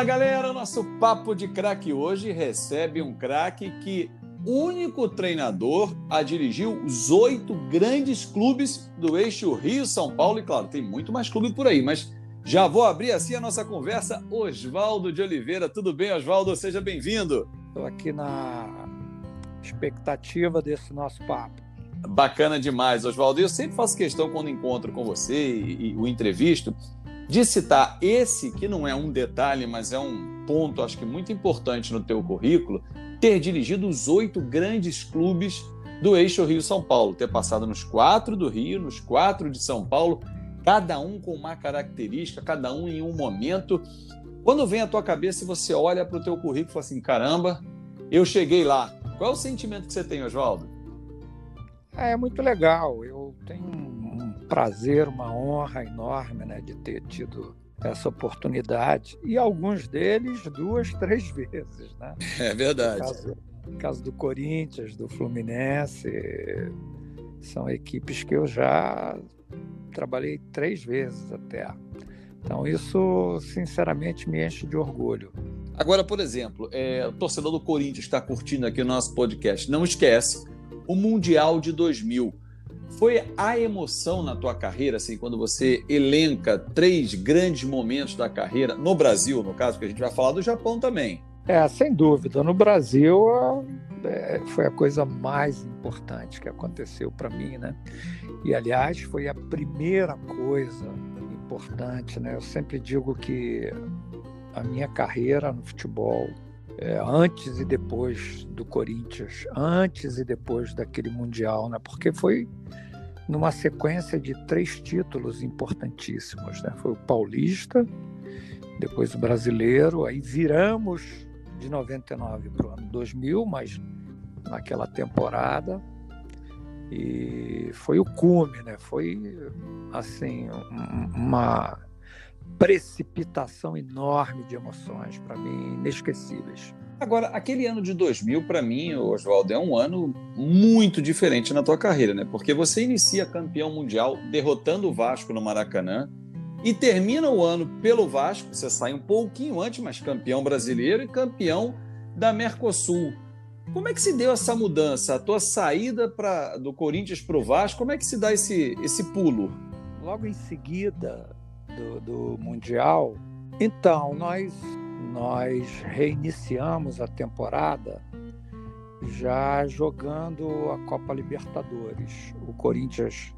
Fala galera, nosso papo de craque hoje recebe um craque que único treinador a dirigir os oito grandes clubes do eixo Rio-São Paulo. E claro, tem muito mais clube por aí, mas já vou abrir assim a nossa conversa. Oswaldo de Oliveira, tudo bem, Oswaldo? Seja bem-vindo. Estou aqui na expectativa desse nosso papo. Bacana demais, Oswaldo. Eu sempre faço questão, quando encontro com você e, e o entrevisto, de citar esse, que não é um detalhe, mas é um ponto, acho que muito importante no teu currículo, ter dirigido os oito grandes clubes do eixo Rio-São Paulo, ter passado nos quatro do Rio, nos quatro de São Paulo, cada um com uma característica, cada um em um momento. Quando vem à tua cabeça e você olha para o teu currículo e fala assim, caramba, eu cheguei lá. Qual é o sentimento que você tem, Oswaldo? É muito legal. Eu tenho prazer, uma honra enorme né, de ter tido essa oportunidade. E alguns deles duas, três vezes. Né? É verdade. No caso, no caso do Corinthians, do Fluminense, são equipes que eu já trabalhei três vezes até. Então, isso, sinceramente, me enche de orgulho. Agora, por exemplo, é, o torcedor do Corinthians está curtindo aqui o nosso podcast. Não esquece, o Mundial de 2000. Foi a emoção na tua carreira, assim, quando você elenca três grandes momentos da carreira, no Brasil, no caso, que a gente vai falar do Japão também. É, sem dúvida. No Brasil, é, foi a coisa mais importante que aconteceu para mim, né? E, aliás, foi a primeira coisa importante, né? Eu sempre digo que a minha carreira no futebol, é, antes e depois do Corinthians, antes e depois daquele Mundial, né? Porque foi numa sequência de três títulos importantíssimos, né? Foi o Paulista, depois o Brasileiro, aí viramos de 99 para o ano 2000, mas naquela temporada e foi o cume, né? Foi assim uma precipitação enorme de emoções para mim inesquecíveis. Agora, aquele ano de 2000 para mim, Oswaldo, é um ano muito diferente na tua carreira, né? Porque você inicia campeão mundial derrotando o Vasco no Maracanã e termina o ano pelo Vasco, você sai um pouquinho antes, mas campeão brasileiro e campeão da Mercosul. Como é que se deu essa mudança? A tua saída pra, do Corinthians para o Vasco, como é que se dá esse, esse pulo? Logo em seguida do, do Mundial, então, nós, nós reiniciamos a temporada já jogando a Copa Libertadores. O Corinthians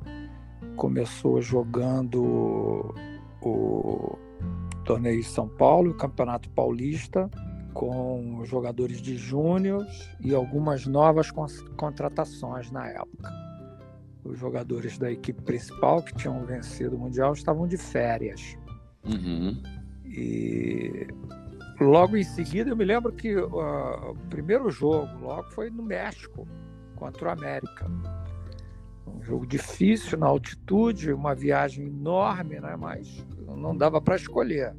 começou jogando o torneio de São Paulo, o Campeonato Paulista, com jogadores de júnior e algumas novas contratações na época. Os jogadores da equipe principal que tinham vencido o Mundial estavam de férias. Uhum. E logo em seguida, eu me lembro que uh, o primeiro jogo logo foi no México, contra o América. Um jogo difícil na altitude, uma viagem enorme, né? mas não dava para escolher.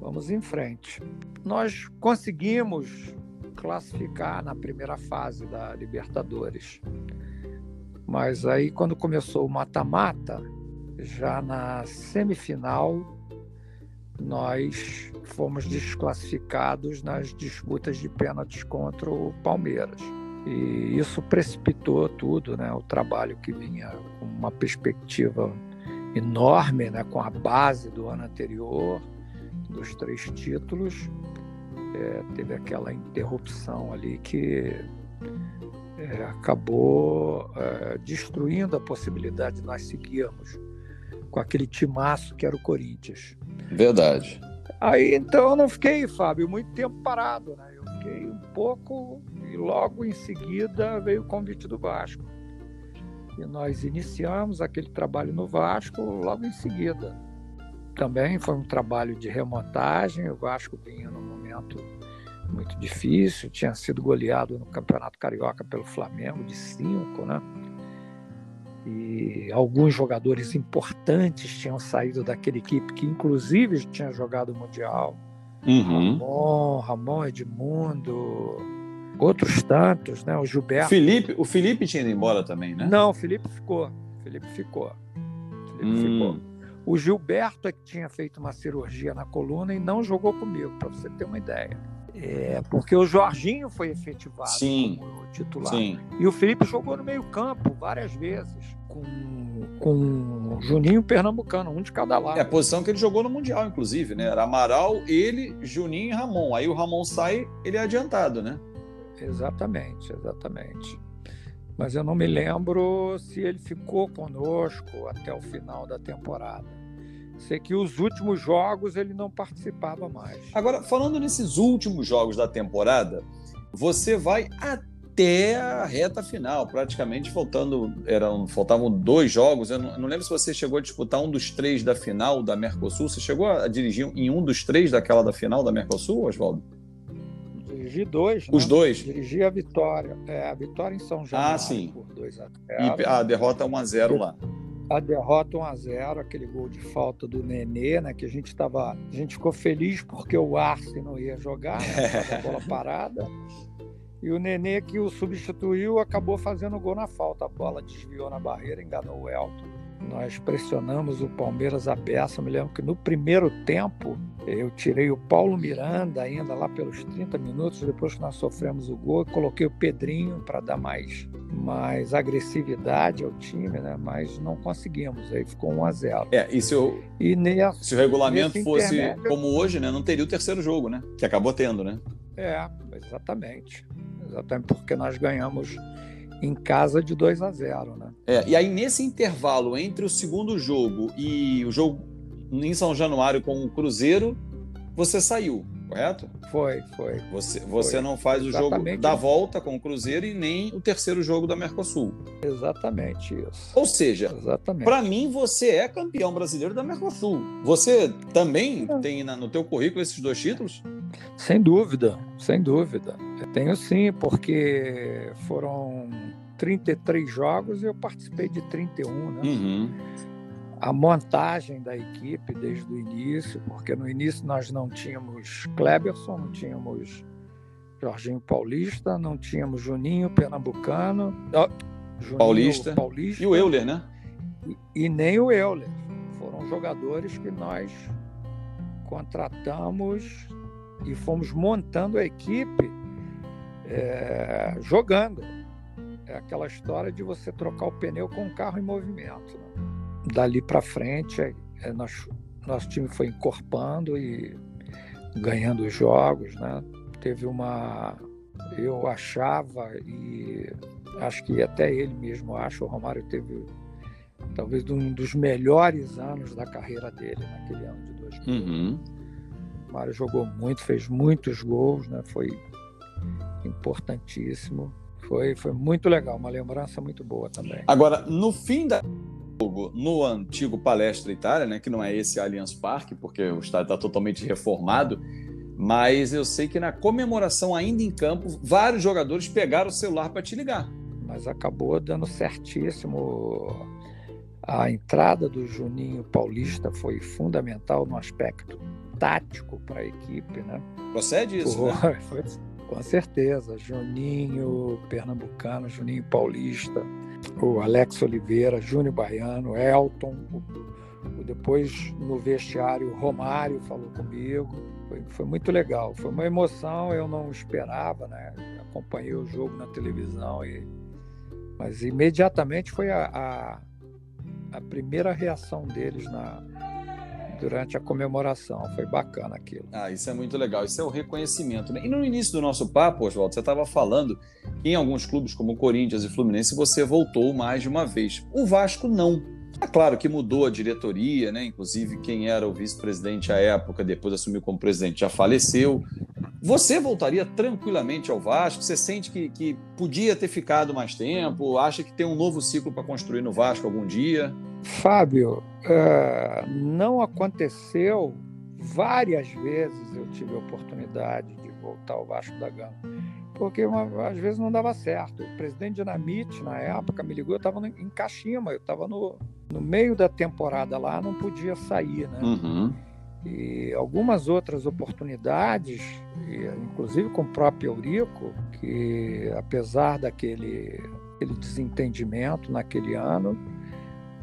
Vamos em frente. Nós conseguimos classificar na primeira fase da Libertadores. Mas aí, quando começou o mata-mata, já na semifinal, nós fomos desclassificados nas disputas de pênaltis contra o Palmeiras. E isso precipitou tudo, né? O trabalho que vinha com uma perspectiva enorme, né? Com a base do ano anterior, dos três títulos, é, teve aquela interrupção ali que é, acabou é, destruindo a possibilidade de nós seguirmos com aquele timaço que era o Corinthians. Verdade. Aí então eu não fiquei, Fábio, muito tempo parado, né? Eu fiquei um pouco e logo em seguida veio o convite do Vasco. E nós iniciamos aquele trabalho no Vasco logo em seguida também foi um trabalho de remontagem. O Vasco vinha num momento muito difícil, tinha sido goleado no Campeonato Carioca pelo Flamengo de cinco, né? E alguns jogadores importantes tinham saído daquela equipe, que inclusive tinha jogado o Mundial. Uhum. Ramon, Ramon Edmundo, outros tantos, né? O Gilberto. Felipe, o Felipe tinha ido embora também, né? Não, o Felipe ficou. O Felipe ficou. O Felipe hum. ficou. O Gilberto é que tinha feito uma cirurgia na coluna e não jogou comigo, para você ter uma ideia. É, porque o Jorginho foi efetivado sim, como titular. Sim. E o Felipe jogou no meio-campo várias vezes, com, com Juninho Pernambucano, um de cada lado. É a posição que ele jogou no Mundial, inclusive, né? Era Amaral, ele, Juninho e Ramon. Aí o Ramon sai, ele é adiantado, né? Exatamente, exatamente. Mas eu não me lembro se ele ficou conosco até o final da temporada. Sei que os últimos jogos ele não participava mais. Agora, falando nesses últimos jogos da temporada, você vai até a reta final, praticamente faltando eram faltavam dois jogos. Eu não, não, lembro se você chegou a disputar um dos três da final da Mercosul. Você chegou a dirigir em um dos três daquela da final da Mercosul, Oswaldo? Dirigi dois. Os né? dois? Dirigi a vitória. É, a vitória em São Januário ah, sim. por 2 a 0 E a derrota 1 a 0 lá. A derrota 1 a 0 aquele gol de falta do Nenê, né? Que a gente estava. A gente ficou feliz porque o Arce não ia jogar, né, a bola parada. E o Nenê, que o substituiu, acabou fazendo gol na falta. A bola desviou na barreira, enganou o Elton. Nós pressionamos o Palmeiras a beça. Me lembro que no primeiro tempo eu tirei o Paulo Miranda ainda lá pelos 30 minutos, depois que nós sofremos o gol, coloquei o Pedrinho para dar mais, mais agressividade ao time, né? mas não conseguimos. Aí ficou 1 a 0 É, e se o, e nessa, se o regulamento fosse intermédio... como hoje, né? não teria o terceiro jogo, né? Que acabou tendo, né? É, exatamente. Exatamente porque nós ganhamos em casa de 2 a 0, né? É, e aí nesse intervalo entre o segundo jogo e o jogo em São Januário com o Cruzeiro, você saiu, correto? Foi, foi. Você, você foi. não faz Exatamente. o jogo da volta com o Cruzeiro e nem o terceiro jogo da Mercosul. Exatamente isso. Ou seja, para mim você é campeão brasileiro da Mercosul. Você também é. tem na, no teu currículo esses dois títulos? Sem dúvida, sem dúvida. Eu tenho sim, porque foram 33 jogos e eu participei de 31, né? Uhum. A montagem da equipe desde o início, porque no início nós não tínhamos Kleberson, não tínhamos Jorginho Paulista, não tínhamos Juninho Pernambucano, Juninho Paulista, Paulista e o Euler, né? E, e nem o Euler. Foram jogadores que nós contratamos e fomos montando a equipe é, jogando. É aquela história de você trocar o pneu com o carro em movimento. Né? Dali para frente, é, é, nós, nosso time foi encorpando e ganhando os jogos. Né? Teve uma. Eu achava, e acho que até ele mesmo acha, o Romário teve talvez um dos melhores anos da carreira dele, naquele ano de 2000. Uhum. O Mário jogou muito, fez muitos gols, né? foi importantíssimo. Foi, foi muito legal, uma lembrança muito boa também. Agora, no fim da no antigo Palestra Itália, né, que não é esse Allianz Parque, porque o estádio está totalmente reformado, mas eu sei que na comemoração ainda em campo, vários jogadores pegaram o celular para te ligar. Mas acabou dando certíssimo. A entrada do Juninho Paulista foi fundamental no aspecto tático para a equipe, né? Procede isso, foi, né? Com certeza. Juninho Pernambucano, Juninho Paulista, o Alex Oliveira, Júnior Baiano, Elton. O, depois no vestiário, Romário falou comigo. Foi, foi, muito legal. Foi uma emoção, eu não esperava, né? Acompanhei o jogo na televisão e mas imediatamente foi a, a, a primeira reação deles na, durante a comemoração. Foi bacana aquilo. Ah, isso é muito legal. Isso é o reconhecimento. Né? E no início do nosso papo, Oswaldo, você estava falando que em alguns clubes como Corinthians e Fluminense você voltou mais de uma vez. O Vasco não. É claro que mudou a diretoria, né? Inclusive quem era o vice-presidente à época, depois assumiu como presidente, já faleceu. Você voltaria tranquilamente ao Vasco? Você sente que, que podia ter ficado mais tempo? Acha que tem um novo ciclo para construir no Vasco algum dia? Fábio, uh, não aconteceu. Várias vezes eu tive a oportunidade de voltar ao Vasco da Gama, porque uma, às vezes não dava certo. O presidente Dinamite, na época, me ligou, eu estava em Caxima, eu estava no, no meio da temporada lá, não podia sair, né? Uhum. E algumas outras oportunidades, inclusive com o próprio Eurico, que apesar daquele, daquele desentendimento naquele ano,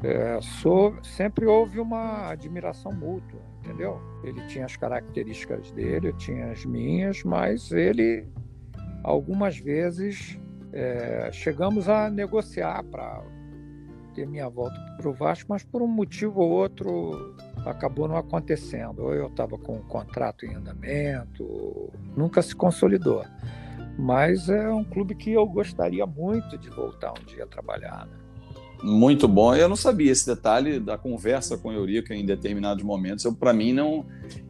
é, sou, sempre houve uma admiração mútua, entendeu? Ele tinha as características dele, eu tinha as minhas, mas ele, algumas vezes, é, chegamos a negociar para ter minha volta para o Vasco, mas por um motivo ou outro acabou não acontecendo. Ou eu estava com um contrato em andamento, nunca se consolidou. Mas é um clube que eu gostaria muito de voltar um dia a trabalhar. Né? Muito bom. Eu não sabia esse detalhe da conversa com a Eurica em determinados momentos. Para mim, não.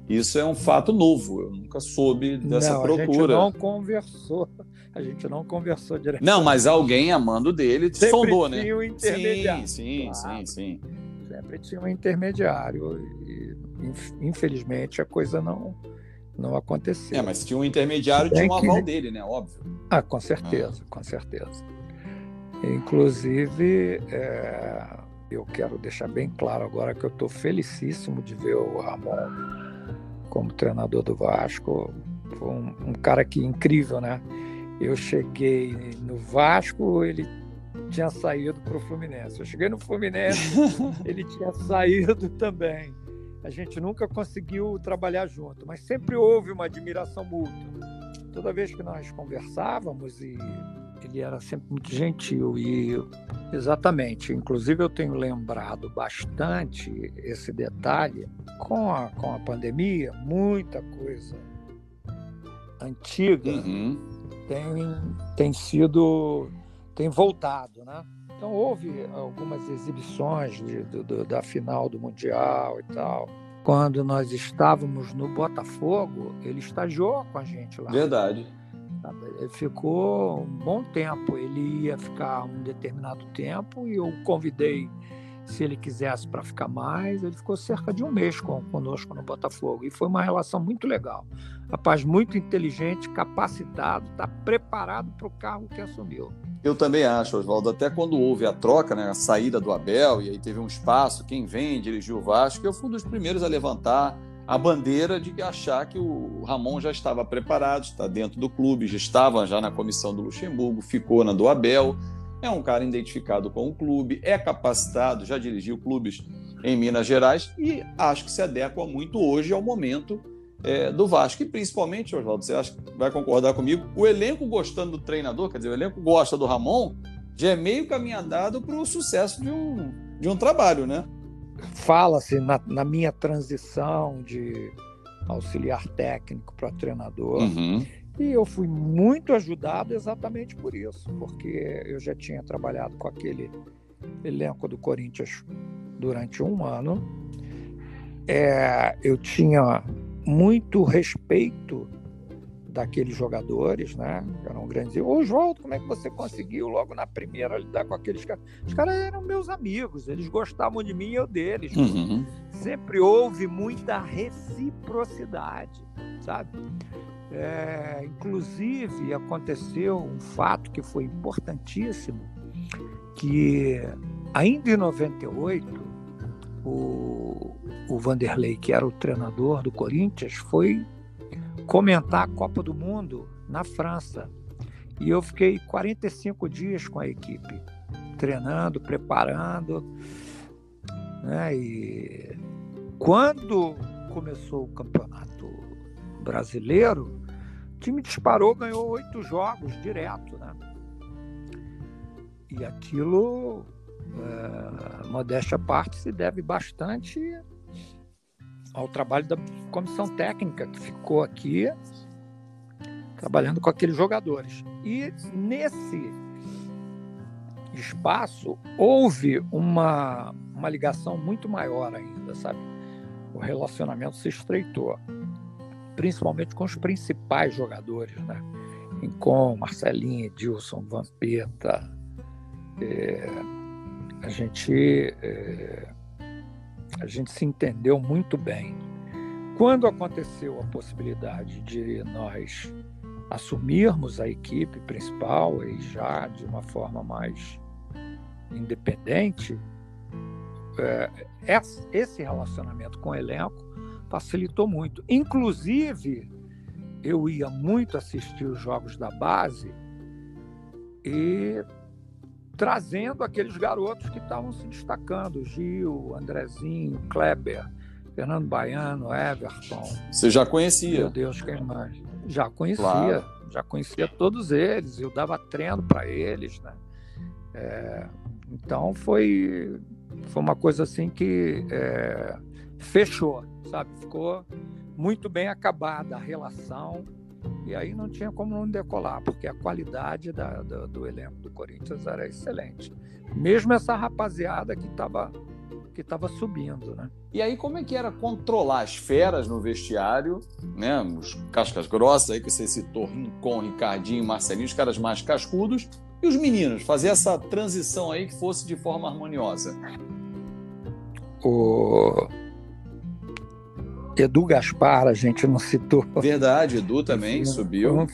Isso é um fato novo. Eu nunca soube dessa não, procura. A gente não conversou. A gente não conversou direto. Não, mas alguém amando dele Sempre sondou, né? Tinha um intermediário. Sim, sim, claro. sim, sim. Sempre tinha um intermediário. E, infelizmente, a coisa não não aconteceu. É, mas tinha um intermediário, tinha um aval que... dele, né? Óbvio. Ah, com certeza, ah. com certeza. Inclusive, é, eu quero deixar bem claro agora que eu estou felicíssimo de ver o Ramon como treinador do Vasco. Foi um, um, cara que incrível, né? Eu cheguei no Vasco, ele tinha saído para o Fluminense. Eu cheguei no Fluminense, ele tinha saído também. A gente nunca conseguiu trabalhar junto, mas sempre houve uma admiração mútua. Toda vez que nós conversávamos e ele era sempre muito gentil e exatamente, inclusive eu tenho lembrado bastante esse detalhe com a, com a pandemia, muita coisa antiga uhum. tem, tem sido tem voltado, né? Então houve algumas exibições de, do, da final do mundial e tal. Quando nós estávamos no Botafogo, ele estagiou com a gente lá. Verdade. Ele ficou um bom tempo. Ele ia ficar um determinado tempo e eu convidei se ele quisesse para ficar mais. Ele ficou cerca de um mês conosco no Botafogo e foi uma relação muito legal. Rapaz muito inteligente, capacitado, está preparado para o cargo que assumiu. Eu também acho, Oswaldo. Até quando houve a troca, né, a saída do Abel, e aí teve um espaço, quem vem dirigir o Vasco, eu fui um dos primeiros a levantar a bandeira de achar que o Ramon já estava preparado, está dentro do clube, já estava já na comissão do Luxemburgo, ficou na do Abel, é um cara identificado com o clube, é capacitado, já dirigiu clubes em Minas Gerais e acho que se adequa muito hoje ao momento é, do Vasco. E principalmente, Oswaldo, você acha que vai concordar comigo, o elenco gostando do treinador, quer dizer, o elenco gosta do Ramon, já é meio caminho andado para o sucesso de um, de um trabalho, né? Fala-se na, na, minha transição de auxiliar técnico para treinador. Uhum. E eu fui muito ajudado exatamente por isso, porque eu já tinha trabalhado com aquele elenco do Corinthians durante um ano. É, eu tinha muito respeito daqueles jogadores, né? Eram grandes. Ô, Oswaldo, como é que você conseguiu logo na primeira lidar com aqueles caras? Os caras eram meus amigos, eles gostavam de mim e eu deles. Uhum. Sempre houve muita reciprocidade, sabe? É, inclusive, aconteceu um fato que foi importantíssimo, que ainda em 98, o, o Vanderlei, que era o treinador do Corinthians, foi comentar a Copa do Mundo na França. E eu fiquei 45 dias com a equipe, treinando, preparando. Né? E quando começou o campeonato brasileiro, o time disparou, ganhou oito jogos direto. Né? E aquilo, é, modéstia à parte, se deve bastante ao trabalho da comissão técnica que ficou aqui trabalhando com aqueles jogadores. E nesse espaço houve uma, uma ligação muito maior ainda, sabe? O relacionamento se estreitou, principalmente com os principais jogadores, né? Com Marcelinho, Edilson, Vampeta. É, a gente é, a gente se entendeu muito bem. Quando aconteceu a possibilidade de nós assumirmos a equipe principal e já de uma forma mais independente, é, esse relacionamento com o elenco facilitou muito. Inclusive, eu ia muito assistir os jogos da base e trazendo aqueles garotos que estavam se destacando, Gil, Andrezinho, Kleber, Fernando Baiano, Everton. Você já conhecia? Meu Deus, quem mais? Já conhecia, claro. já conhecia todos eles, eu dava treino para eles, né? É, então foi, foi uma coisa assim que é, fechou, sabe? Ficou muito bem acabada a relação e aí não tinha como não decolar, porque a qualidade da, do, do elenco do Corinthians era excelente. Mesmo essa rapaziada que estava que estava subindo, né? E aí como é que era controlar as feras no vestiário, né? Os cascas grossas aí que você citou, Rincon, Ricardinho, Marcelinho, os caras mais cascudos e os meninos, fazer essa transição aí que fosse de forma harmoniosa. O Edu Gaspar, a gente não citou. Verdade, Edu também subiu. Foi um,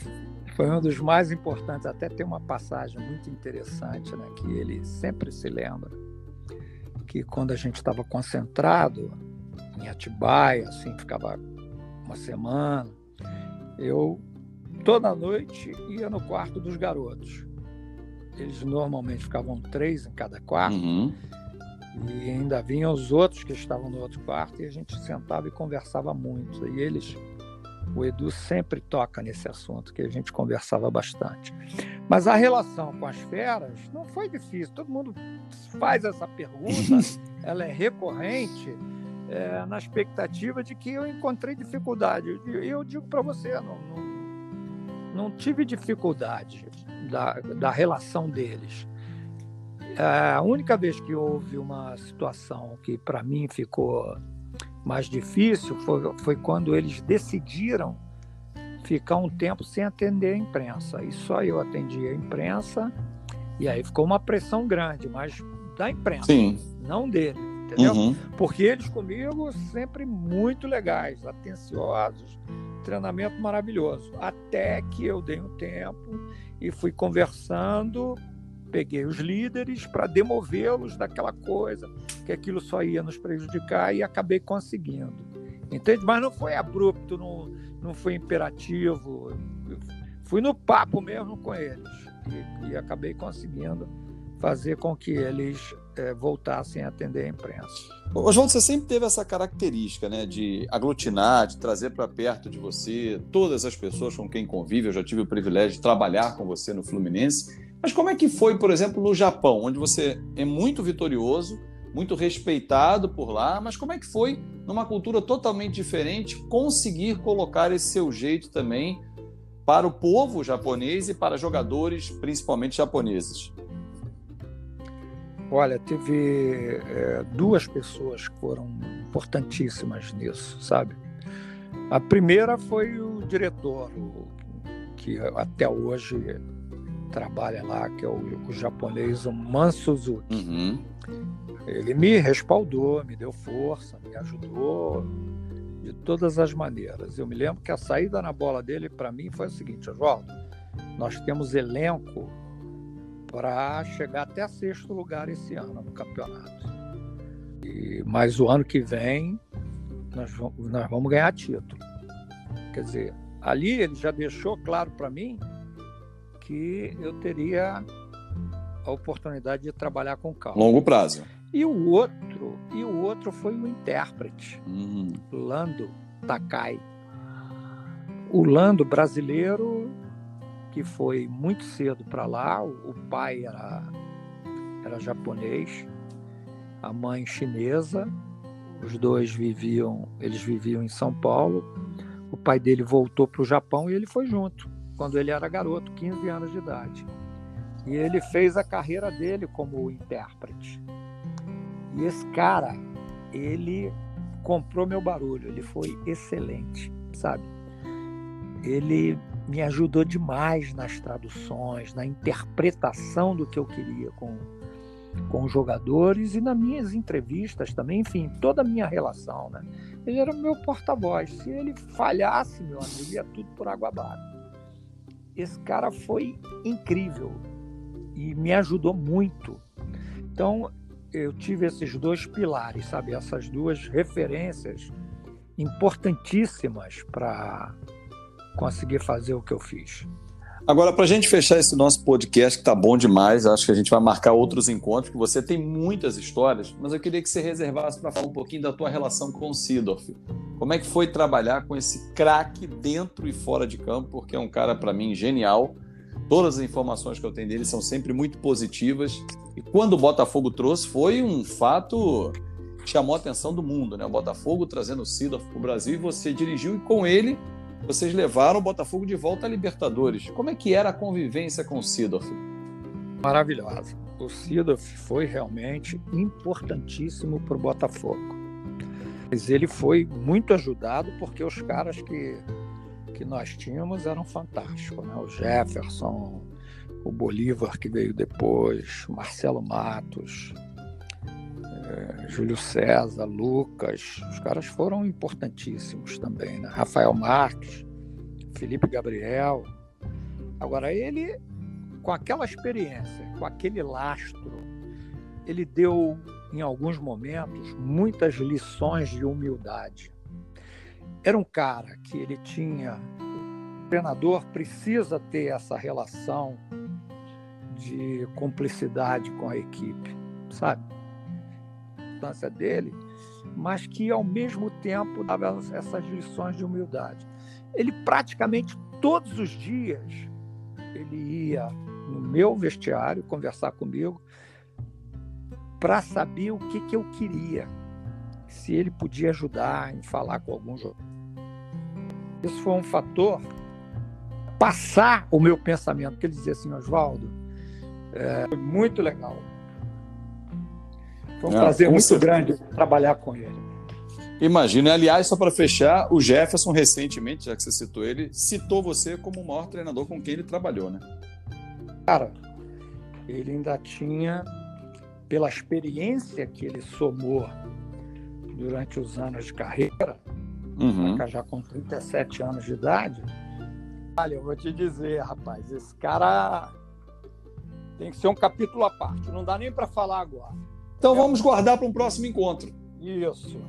foi um, dos mais importantes. Até tem uma passagem muito interessante, né, que ele sempre se lembra. Que quando a gente estava concentrado em Atibaia, assim, ficava uma semana, eu toda noite ia no quarto dos garotos. Eles normalmente ficavam três em cada quarto. Uhum. E ainda vinham os outros que estavam no outro quarto e a gente sentava e conversava muito. E eles, o Edu sempre toca nesse assunto, que a gente conversava bastante. Mas a relação com as feras não foi difícil. Todo mundo faz essa pergunta, ela é recorrente, é, na expectativa de que eu encontrei dificuldade. Eu, eu digo para você, não, não, não, tive dificuldade da, da relação deles a única vez que houve uma situação que para mim ficou mais difícil foi, foi quando eles decidiram ficar um tempo sem atender a imprensa. E só eu atendia a imprensa, e aí ficou uma pressão grande, mas da imprensa, Sim. não dele, entendeu? Uhum. Porque eles comigo sempre muito legais, atenciosos, treinamento maravilhoso. Até que eu dei um tempo e fui conversando peguei os líderes para demovê-los daquela coisa, que aquilo só ia nos prejudicar e acabei conseguindo. Entende? Mas não foi abrupto, não, não foi imperativo. fui no papo mesmo com eles e, e acabei conseguindo fazer com que eles é, voltassem a atender a imprensa. Oswaldo, você sempre teve essa característica né, de aglutinar, de trazer para perto de você todas as pessoas com quem convive. Eu já tive o privilégio de trabalhar com você no Fluminense mas como é que foi, por exemplo, no Japão, onde você é muito vitorioso, muito respeitado por lá, mas como é que foi, numa cultura totalmente diferente, conseguir colocar esse seu jeito também para o povo japonês e para jogadores, principalmente japoneses? Olha, teve é, duas pessoas que foram importantíssimas nisso, sabe? A primeira foi o diretor, que até hoje trabalha lá, que é o, o japonês o Man Suzuki. Uhum. Ele me respaldou, me deu força, me ajudou de todas as maneiras. Eu me lembro que a saída na bola dele para mim foi a seguinte, Oswaldo, nós temos elenco para chegar até sexto lugar esse ano no campeonato. E, mas o ano que vem nós vamos, nós vamos ganhar título. Quer dizer, ali ele já deixou claro para mim que eu teria a oportunidade de trabalhar com calma. Longo prazo. E o outro, e o outro foi o intérprete, uhum. Lando Takai. O Lando brasileiro que foi muito cedo para lá, o pai era era japonês, a mãe chinesa. Os dois viviam, eles viviam em São Paulo. O pai dele voltou para o Japão e ele foi junto quando ele era garoto, 15 anos de idade. E ele fez a carreira dele como intérprete. E esse cara, ele comprou meu barulho, ele foi excelente, sabe? Ele me ajudou demais nas traduções, na interpretação do que eu queria com, com os jogadores e nas minhas entrevistas também, enfim, toda a minha relação, né? Ele era o meu porta-voz. Se ele falhasse, meu amigo, ia tudo por água abaixo esse cara foi incrível e me ajudou muito. Então, eu tive esses dois pilares, sabe? Essas duas referências importantíssimas para conseguir fazer o que eu fiz. Agora, para a gente fechar esse nosso podcast, que está bom demais, acho que a gente vai marcar outros encontros, porque você tem muitas histórias, mas eu queria que você reservasse para falar um pouquinho da tua relação com o Sidorf. Como é que foi trabalhar com esse craque dentro e fora de campo, porque é um cara, para mim, genial. Todas as informações que eu tenho dele são sempre muito positivas. E quando o Botafogo trouxe, foi um fato que chamou a atenção do mundo, né? O Botafogo trazendo o Sidorf para o Brasil e você dirigiu e com ele vocês levaram o Botafogo de volta à Libertadores. Como é que era a convivência com o Sidorf? Maravilhosa. O Sidorf foi realmente importantíssimo para o Botafogo. Mas ele foi muito ajudado porque os caras que, que nós tínhamos eram fantásticos. Né? O Jefferson, o Bolívar que veio depois, Marcelo Matos, é, Júlio César, Lucas, os caras foram importantíssimos também, né? Rafael Marques, Felipe Gabriel. Agora, ele, com aquela experiência, com aquele lastro, ele deu, em alguns momentos, muitas lições de humildade. Era um cara que ele tinha. O treinador precisa ter essa relação de cumplicidade com a equipe, sabe? Importância dele, mas que ao mesmo tempo dava essas lições de humildade. Ele praticamente todos os dias ele ia no meu vestiário conversar comigo para saber o que, que eu queria, se ele podia ajudar em falar com algum jogador. Isso foi um fator passar o meu pensamento, porque ele dizia assim, Oswaldo, é muito legal foi um Não, prazer muito certeza. grande trabalhar com ele. Imagina, aliás, só para fechar, o Jefferson recentemente, já que você citou ele, citou você como o maior treinador com quem ele trabalhou, né? Cara, ele ainda tinha, pela experiência que ele somou durante os anos de carreira, uhum. já com 37 anos de idade, olha, eu vou te dizer, rapaz, esse cara tem que ser um capítulo à parte, não dá nem para falar agora. Então vamos guardar para um próximo encontro. Isso.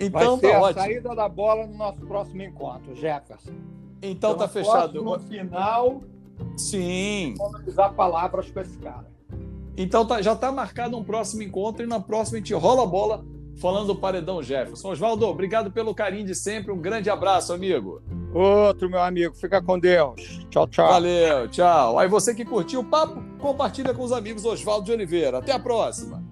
Então Vai tá a ótimo. saída da bola no nosso próximo encontro, Jefferson. Então, então tá fechado. No final, sim. Vamos usar palavras para esse cara. Então tá, já está marcado um próximo encontro e na próxima a gente rola a bola falando do Paredão Jefferson. Oswaldo, obrigado pelo carinho de sempre. Um grande abraço, amigo. Outro, meu amigo. Fica com Deus. Tchau, tchau. Valeu, tchau. Aí você que curtiu o papo, compartilha com os amigos Oswaldo de Oliveira. Até a próxima.